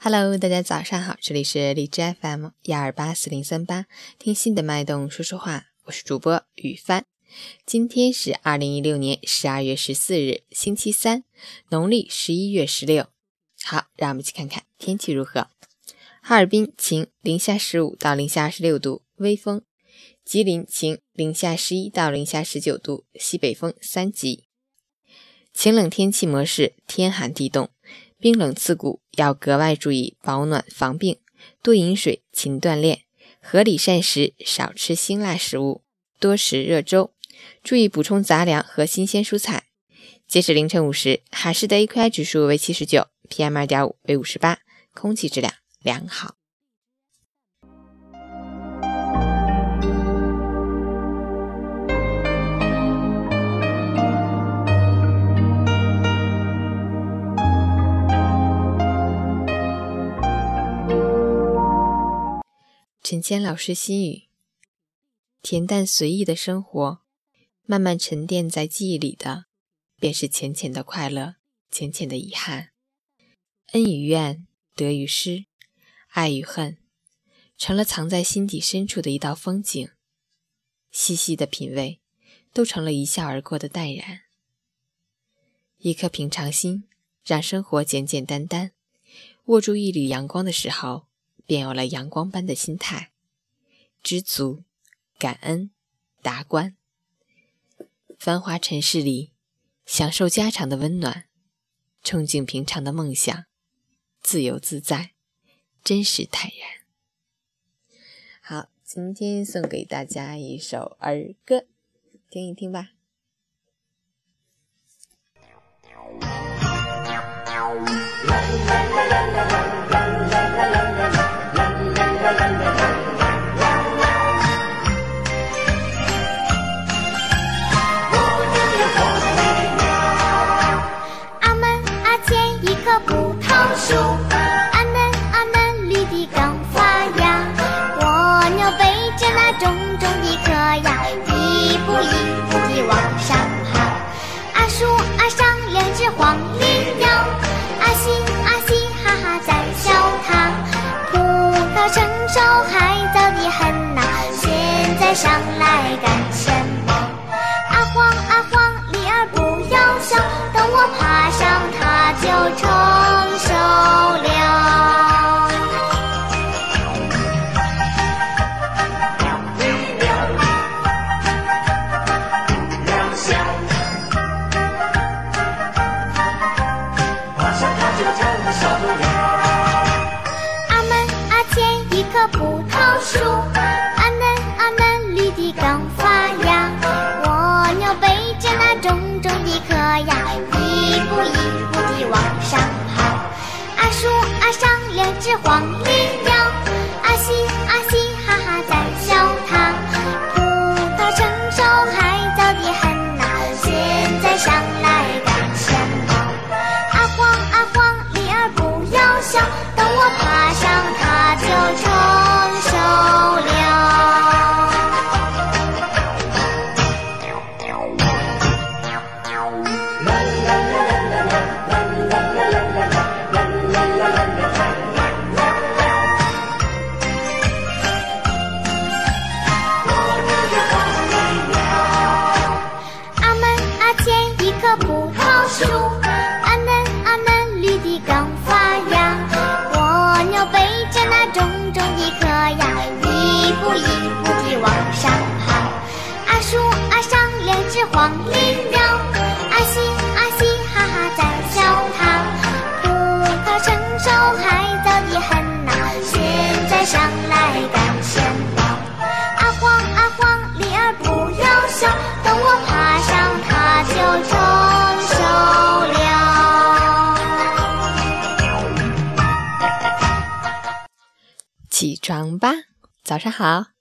Hello，大家早上好，这里是荔枝 FM 幺二八四零三八，听心的脉动说说话，我是主播雨帆。今天是二零一六年十二月十四日，星期三，农历十一月十六。好，让我们一起看看天气如何。哈尔滨晴，零下十五到零下二十六度，微风；吉林晴，零下十一到零下十九度，西北风三级。晴冷天气模式，天寒地冻。冰冷刺骨，要格外注意保暖防病，多饮水，勤锻炼，合理膳食，少吃辛辣食物，多食热粥，注意补充杂粮和新鲜蔬菜。截止凌晨五时，海市的 AQI 指数为七十九，PM 二点五为五十八，空气质量良好。陈谦老师心语：恬淡随意的生活，慢慢沉淀在记忆里的，便是浅浅的快乐，浅浅的遗憾。恩与怨，得与失，爱与恨，成了藏在心底深处的一道风景。细细的品味，都成了一笑而过的淡然。一颗平常心，让生活简简单单。握住一缕阳光的时候。便有了阳光般的心态，知足、感恩、达观。繁华尘世里，享受家常的温暖，憧憬平常的梦想，自由自在，真实坦然。好，今天送给大家一首儿歌，听一听吧。上来感谢。一颗呀一步一步地往上爬阿树阿上两只黄鹂鸟起床吧，早上好。